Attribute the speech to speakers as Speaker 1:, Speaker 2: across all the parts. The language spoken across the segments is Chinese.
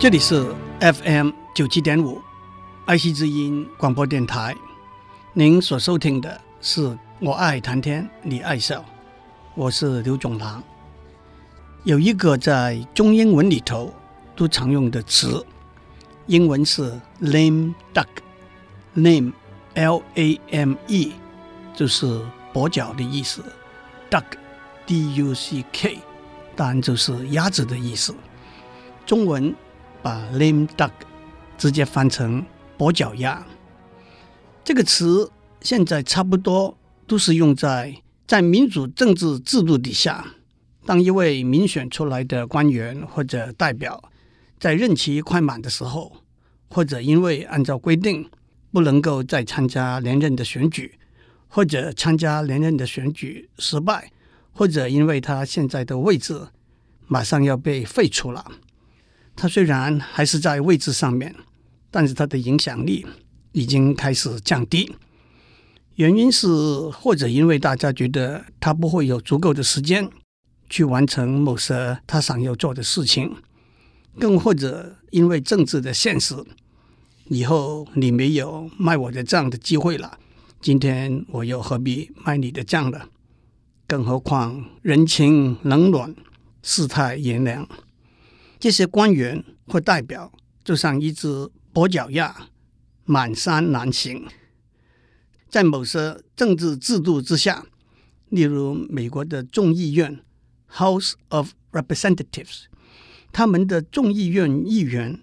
Speaker 1: 这里是 FM 九七点五，爱惜之音广播电台。您所收听的是我爱谈天，你爱笑，我是刘总堂。有一个在中英文里头都常用的词，英文是 lame duck，lame L A M E 就是跛脚的意思，duck D U C K 当然就是鸭子的意思，中文。把 lame duck 直接翻成跛脚鸭，这个词现在差不多都是用在在民主政治制度底下，当一位民选出来的官员或者代表在任期快满的时候，或者因为按照规定不能够再参加连任的选举，或者参加连任的选举失败，或者因为他现在的位置马上要被废除了。他虽然还是在位置上面，但是他的影响力已经开始降低。原因是，或者因为大家觉得他不会有足够的时间去完成某些他想要做的事情，更或者因为政治的现实，以后你没有卖我的账的机会了。今天我又何必卖你的账呢？更何况人情冷暖，世态炎凉。这些官员或代表就像一只跛脚鸭，满山难行。在某些政治制度之下，例如美国的众议院 （House of Representatives），他们的众议院议员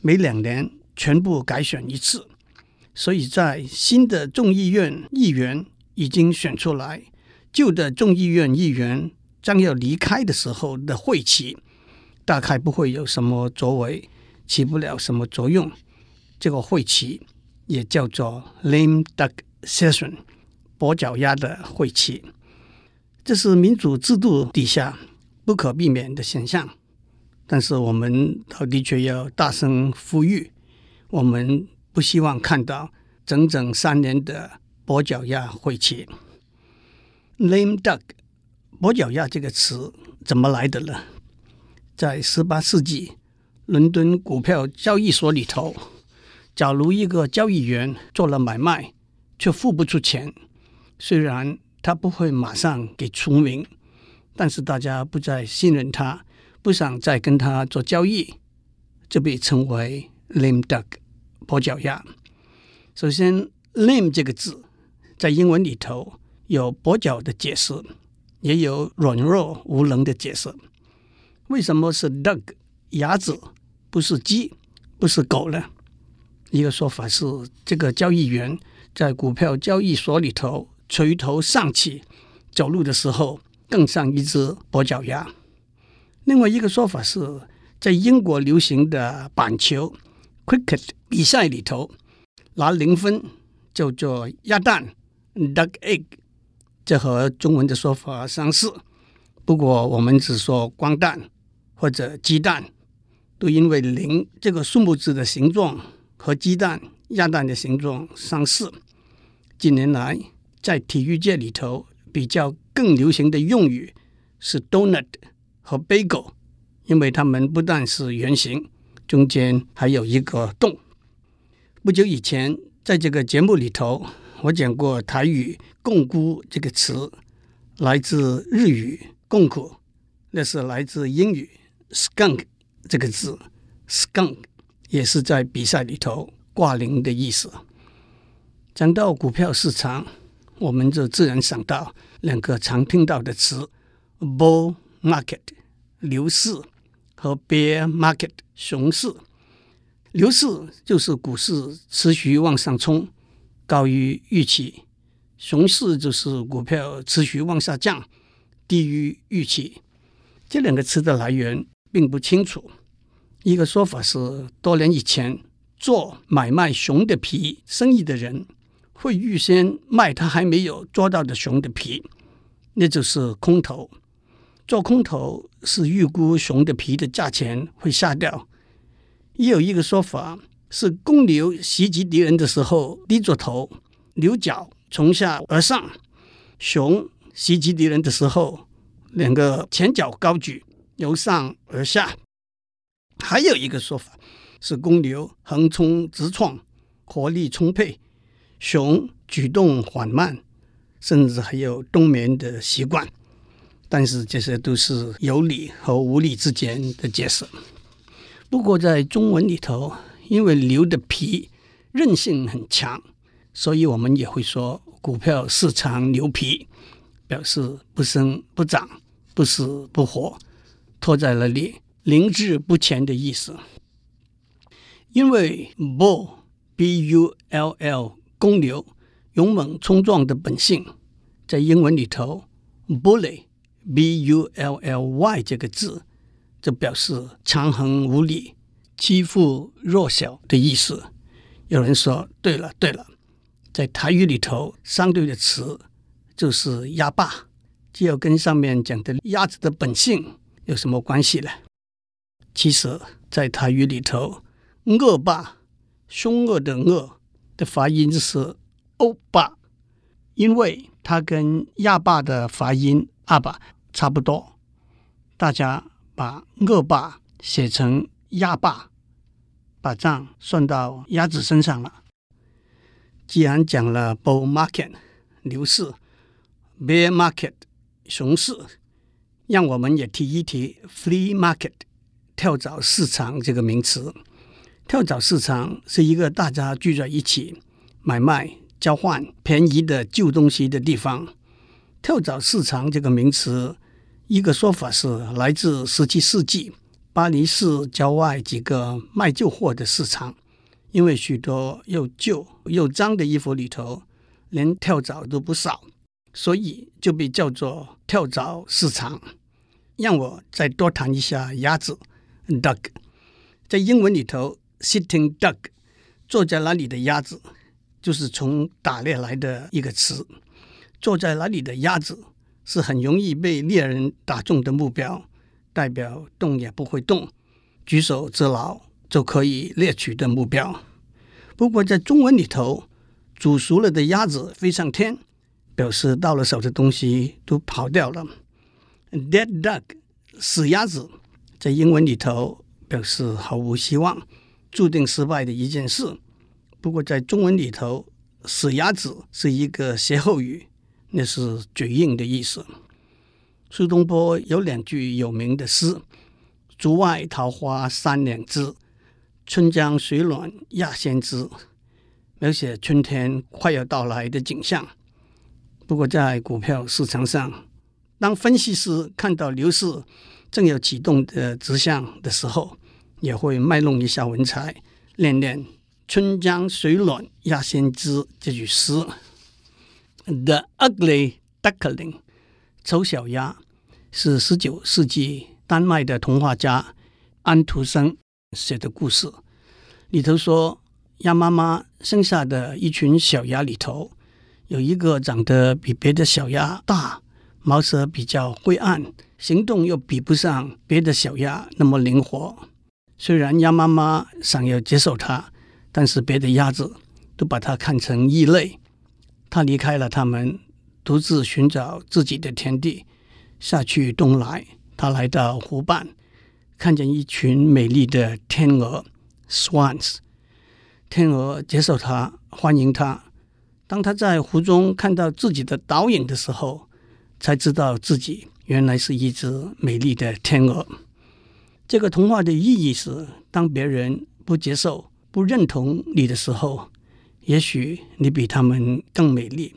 Speaker 1: 每两年全部改选一次，所以在新的众议院议员已经选出来，旧的众议院议员将要离开的时候的会期。大概不会有什么作为，起不了什么作用。这个会期也叫做 lame duck session，跛脚鸭的会期。这是民主制度底下不可避免的现象。但是我们的确要大声呼吁，我们不希望看到整整三年的跛脚鸭会期。lame duck，跛脚鸭这个词怎么来的呢？在十八世纪，伦敦股票交易所里头，假如一个交易员做了买卖却付不出钱，虽然他不会马上给除名，但是大家不再信任他，不想再跟他做交易，就被称为 lame duck 跛脚鸭。首先，lame 这个字在英文里头有跛脚的解释，也有软弱无能的解释。为什么是 duck 鸭子，不是鸡，不是狗呢？一个说法是，这个交易员在股票交易所里头垂头丧气，走路的时候更像一只跛脚鸭。另外一个说法是，在英国流行的板球 cricket 比赛里头，拿零分叫做鸭蛋 duck egg，这和中文的说法相似，不过我们只说光蛋。或者鸡蛋，都因为零这个数目字的形状和鸡蛋、鸭蛋的形状相似。近年来，在体育界里头比较更流行的用语是 donut 和 bagel，因为它们不但是圆形，中间还有一个洞。不久以前，在这个节目里头，我讲过台语“共菇”这个词，来自日语“共苦”，那是来自英语。Skunk 这个字，skunk 也是在比赛里头挂零的意思。讲到股票市场，我们就自然想到两个常听到的词：bull market 牛市和 bear market 熊市。牛市就是股市持续往上冲，高于预期；熊市就是股票持续往下降，低于预期。这两个词的来源。并不清楚，一个说法是，多年以前做买卖熊的皮生意的人会预先卖他还没有抓到的熊的皮，那就是空头。做空头是预估熊的皮的价钱会下掉。也有一个说法是，公牛袭击敌人的时候低着头，牛角从下而上；熊袭击敌人的时候，两个前脚高举，由上而下。还有一个说法是，公牛横冲直撞，活力充沛；熊举动缓慢，甚至还有冬眠的习惯。但是这些都是有理和无理之间的解释。不过在中文里头，因为牛的皮韧性很强，所以我们也会说股票市场牛皮，表示不生不长，不死不活，拖在那里。停滞不前的意思，因为 bull b u l l 公牛勇猛冲撞的本性，在英文里头 bully b u l l y 这个字，就表示强横无理、欺负弱小的意思。有人说：“对了，对了，在台语里头，相对的词就是鸭霸，就要跟上面讲的鸭子的本性有什么关系呢？”其实，在台语里头，“恶霸”凶恶的“恶”的发音是“欧巴”，因为它跟“亚霸”的发音“阿霸”差不多。大家把“恶霸”写成“亚霸”，把账算到鸭子身上了。既然讲了 “bull market” 牛市，“bear market” 熊市，让我们也提一提 “flea market”。跳蚤市场这个名词，跳蚤市场是一个大家聚在一起买卖、交换便宜的旧东西的地方。跳蚤市场这个名词，一个说法是来自十七世纪巴黎市郊外几个卖旧货的市场，因为许多又旧又脏的衣服里头连跳蚤都不少，所以就被叫做跳蚤市场。让我再多谈一下鸭子。Duck，在英文里头，sitting duck，坐在那里的鸭子，就是从打猎来的一个词。坐在那里的鸭子是很容易被猎人打中的目标，代表动也不会动，举手之劳就可以猎取的目标。不过在中文里头，煮熟了的鸭子飞上天，表示到了手的东西都跑掉了。Dead duck，死鸭子。在英文里头表示毫无希望、注定失败的一件事。不过在中文里头，“死鸭子”是一个歇后语，那是嘴硬的意思。苏东坡有两句有名的诗：“竹外桃花三两枝，春江水暖鸭先知”，描写春天快要到来的景象。不过在股票市场上，当分析师看到牛市，正有启动的迹象的时候，也会卖弄一下文采，练练“春江水暖鸭先知”这句诗。The Ugly Duckling，丑小鸭，是十九世纪丹麦的童话家安徒生写的故事。里头说，鸭妈妈生下的一群小鸭里头，有一个长得比别的小鸭大，毛色比较灰暗。行动又比不上别的小鸭那么灵活。虽然鸭妈妈想要接受它，但是别的鸭子都把它看成异类。它离开了它们，独自寻找自己的天地。夏去冬来，它来到湖畔，看见一群美丽的天鹅 （swans）。天鹅接受它，欢迎它。当它在湖中看到自己的倒影的时候，才知道自己。原来是一只美丽的天鹅。这个童话的意义是：当别人不接受、不认同你的时候，也许你比他们更美丽。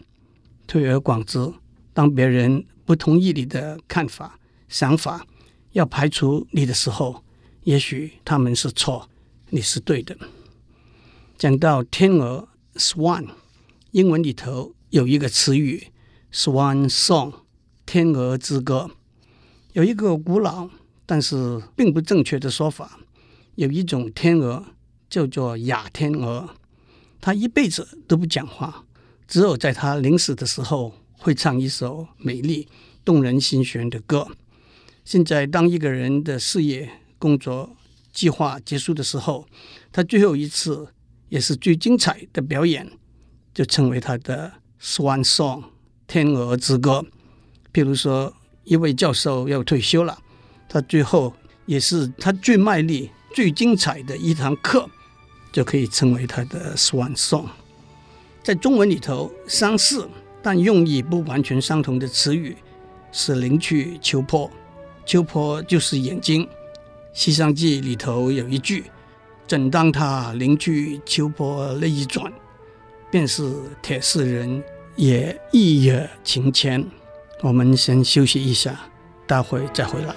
Speaker 1: 推而广之，当别人不同意你的看法、想法，要排除你的时候，也许他们是错，你是对的。讲到天鹅 （swan），英文里头有一个词语 “swan song”。天鹅之歌有一个古老但是并不正确的说法，有一种天鹅叫做哑天鹅，它一辈子都不讲话，只有在它临死的时候会唱一首美丽动人心弦的歌。现在，当一个人的事业、工作计划结束的时候，他最后一次也是最精彩的表演，就称为他的 Swan Song 天鹅之歌。譬如说，一位教授要退休了，他最后也是他最卖力、最精彩的一堂课，就可以称为他的 Swan Song。在中文里头，相似但用意不完全相同的词语是灵去秋波。秋波就是眼睛，《西厢记》里头有一句：“正当他灵去秋波那一转，便是铁石人也一跃情牵。”我们先休息一下，待会再回来。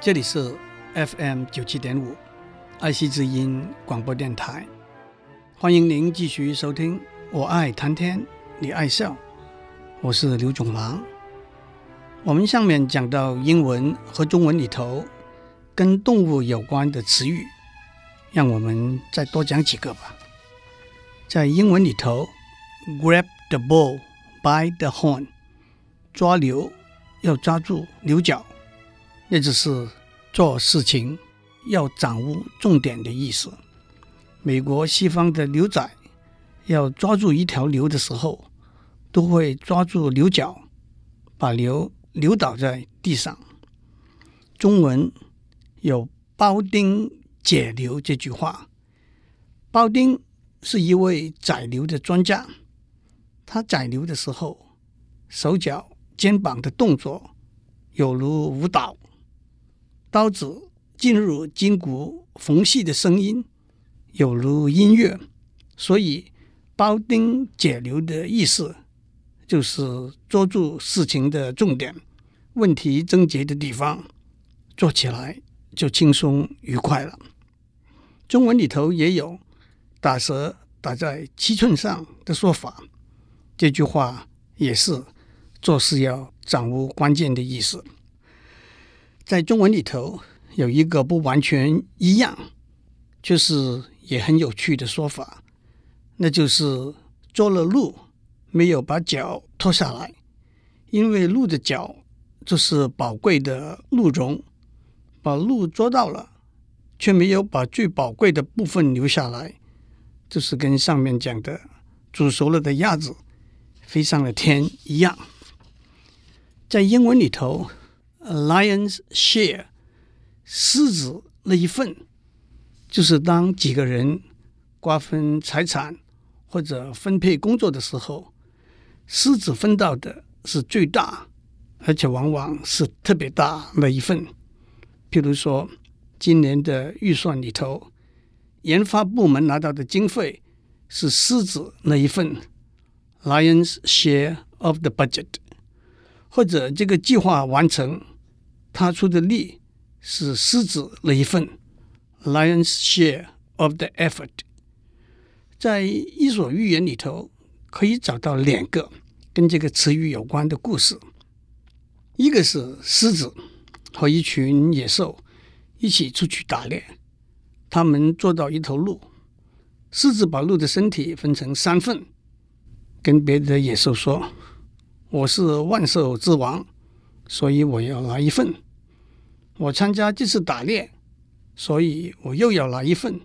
Speaker 1: 这里是 FM 九七点五，爱惜之音广播电台。欢迎您继续收听《我爱谈天，你爱笑》，我是刘总郎。我们上面讲到英文和中文里头跟动物有关的词语，让我们再多讲几个吧。在英文里头，grab the bull by the horn，抓牛要抓住牛角，那就是做事情要掌握重点的意思。美国西方的牛仔要抓住一条牛的时候，都会抓住牛角，把牛扭倒在地上。中文有“包丁解牛”这句话，庖丁是一位宰牛的专家，他宰牛的时候，手脚、肩膀的动作有如舞蹈，刀子进入筋骨缝隙的声音。有如音乐，所以“庖丁解牛”的意思就是捉住事情的重点，问题症结的地方，做起来就轻松愉快了。中文里头也有“打蛇打在七寸上”的说法，这句话也是做事要掌握关键的意思。在中文里头有一个不完全一样，就是。也很有趣的说法，那就是捉了鹿，没有把脚脱下来，因为鹿的角就是宝贵的鹿茸，把鹿捉到了，却没有把最宝贵的部分留下来，就是跟上面讲的煮熟了的鸭子飞上了天一样。在英文里头 lion's share，狮子那一份。就是当几个人瓜分财产或者分配工作的时候，狮子分到的是最大，而且往往是特别大那一份。譬如说，今年的预算里头，研发部门拿到的经费是狮子那一份 （Lion's share of the budget），或者这个计划完成，他出的力是狮子那一份。Lion's share of the effort，在《伊索寓言》里头可以找到两个跟这个词语有关的故事。一个是狮子和一群野兽一起出去打猎，他们捉到一头鹿，狮子把鹿的身体分成三份，跟别的野兽说：“我是万兽之王，所以我要拿一份。我参加这次打猎。”所以我又要拿一份。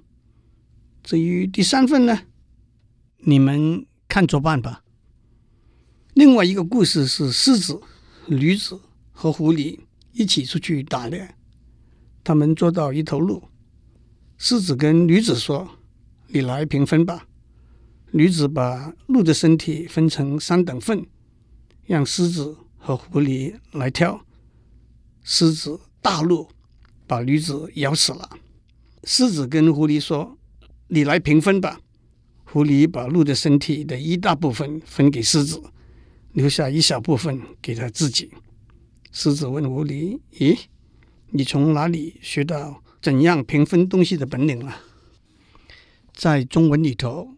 Speaker 1: 至于第三份呢，你们看着办吧。另外一个故事是狮子、驴子和狐狸一起出去打猎，他们捉到一头鹿。狮子跟驴子说：“你来平分吧。”驴子把鹿的身体分成三等份，让狮子和狐狸来挑。狮子大怒。把驴子咬死了。狮子跟狐狸说：“你来平分吧。”狐狸把鹿的身体的一大部分分给狮子，留下一小部分给他自己。狮子问狐狸：“咦，你从哪里学到怎样平分东西的本领了？”在中文里头，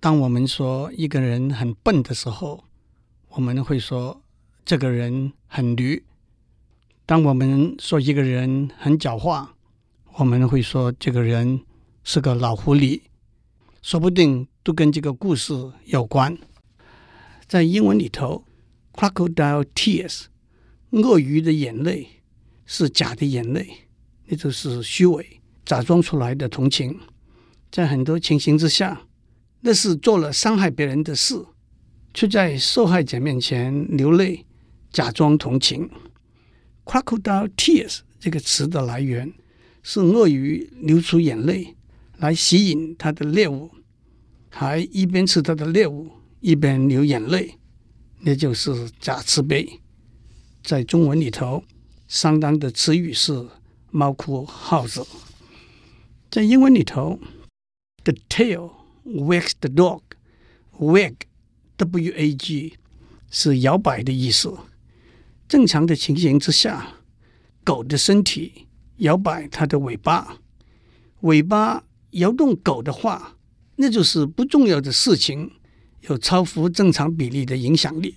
Speaker 1: 当我们说一个人很笨的时候，我们会说这个人很驴；当我们说一个人很狡猾，我们会说这个人是个老狐狸。说不定都跟这个故事有关。在英文里头，crocodile tears，鳄鱼的眼泪是假的眼泪，那就是虚伪、假装出来的同情。在很多情形之下，那是做了伤害别人的事，却在受害者面前流泪，假装同情。crocodile tears 这个词的来源是鳄鱼流出眼泪来吸引它的猎物，还一边吃它的猎物一边流眼泪，那就是假慈悲。在中文里头，相当的词语是猫哭耗子。在英文里头，the tail。Wag the dog, wag, W-A-G 是摇摆的意思。正常的情形之下，狗的身体摇摆它的尾巴，尾巴摇动狗的话，那就是不重要的事情，有超乎正常比例的影响力。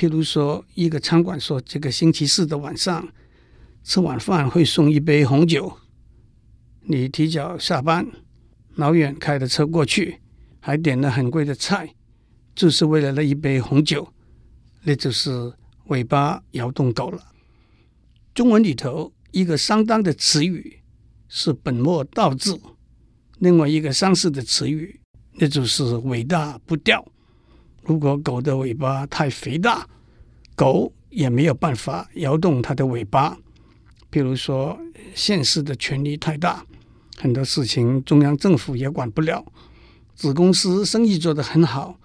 Speaker 1: 譬如说，一个餐馆说这个星期四的晚上吃晚饭会送一杯红酒，你提早下班。老远开着车过去，还点了很贵的菜，就是为了那一杯红酒，那就是尾巴摇动狗了。中文里头一个相当的词语是本末倒置，另外一个相似的词语那就是尾大不掉。如果狗的尾巴太肥大，狗也没有办法摇动它的尾巴。比如说，现实的权力太大。很多事情中央政府也管不了，子公司生意做得很好，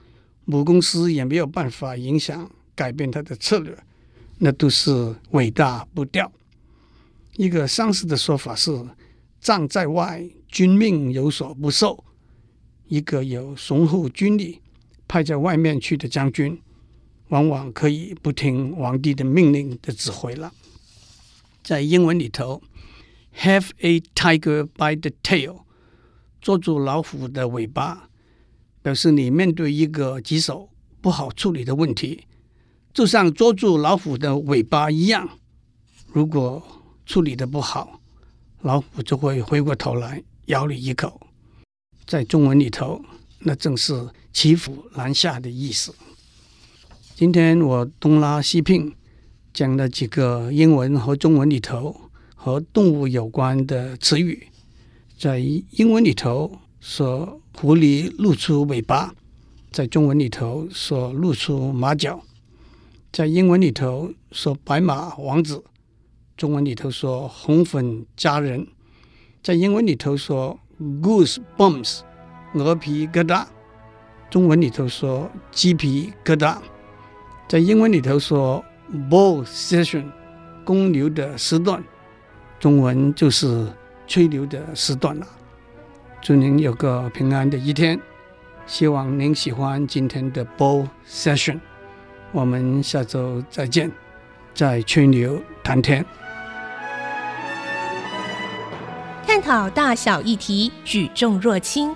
Speaker 1: 母公司也没有办法影响改变它的策略，那都是尾大不掉。一个相似的说法是“将在外，军命有所不受”。一个有雄厚军力派在外面去的将军，往往可以不听皇帝的命令的指挥了。在英文里头。Have a tiger by the tail，捉住老虎的尾巴，表示你面对一个棘手、不好处理的问题，就像捉住老虎的尾巴一样。如果处理的不好，老虎就会回过头来咬你一口。在中文里头，那正是骑虎难下的意思。今天我东拉西拼，讲了几个英文和中文里头。和动物有关的词语，在英文里头说狐狸露出尾巴，在中文里头说露出马脚；在英文里头说白马王子，中文里头说红粉佳人；在英文里头说 goose bumps 鹅皮疙瘩，中文里头说鸡皮疙瘩；在英文里头说 bull session 公牛的时段。中文就是吹牛的时段了。祝您有个平安的一天，希望您喜欢今天的 Bull Session。我们下周再见，在吹牛谈天，
Speaker 2: 探讨大小议题，举重若轻，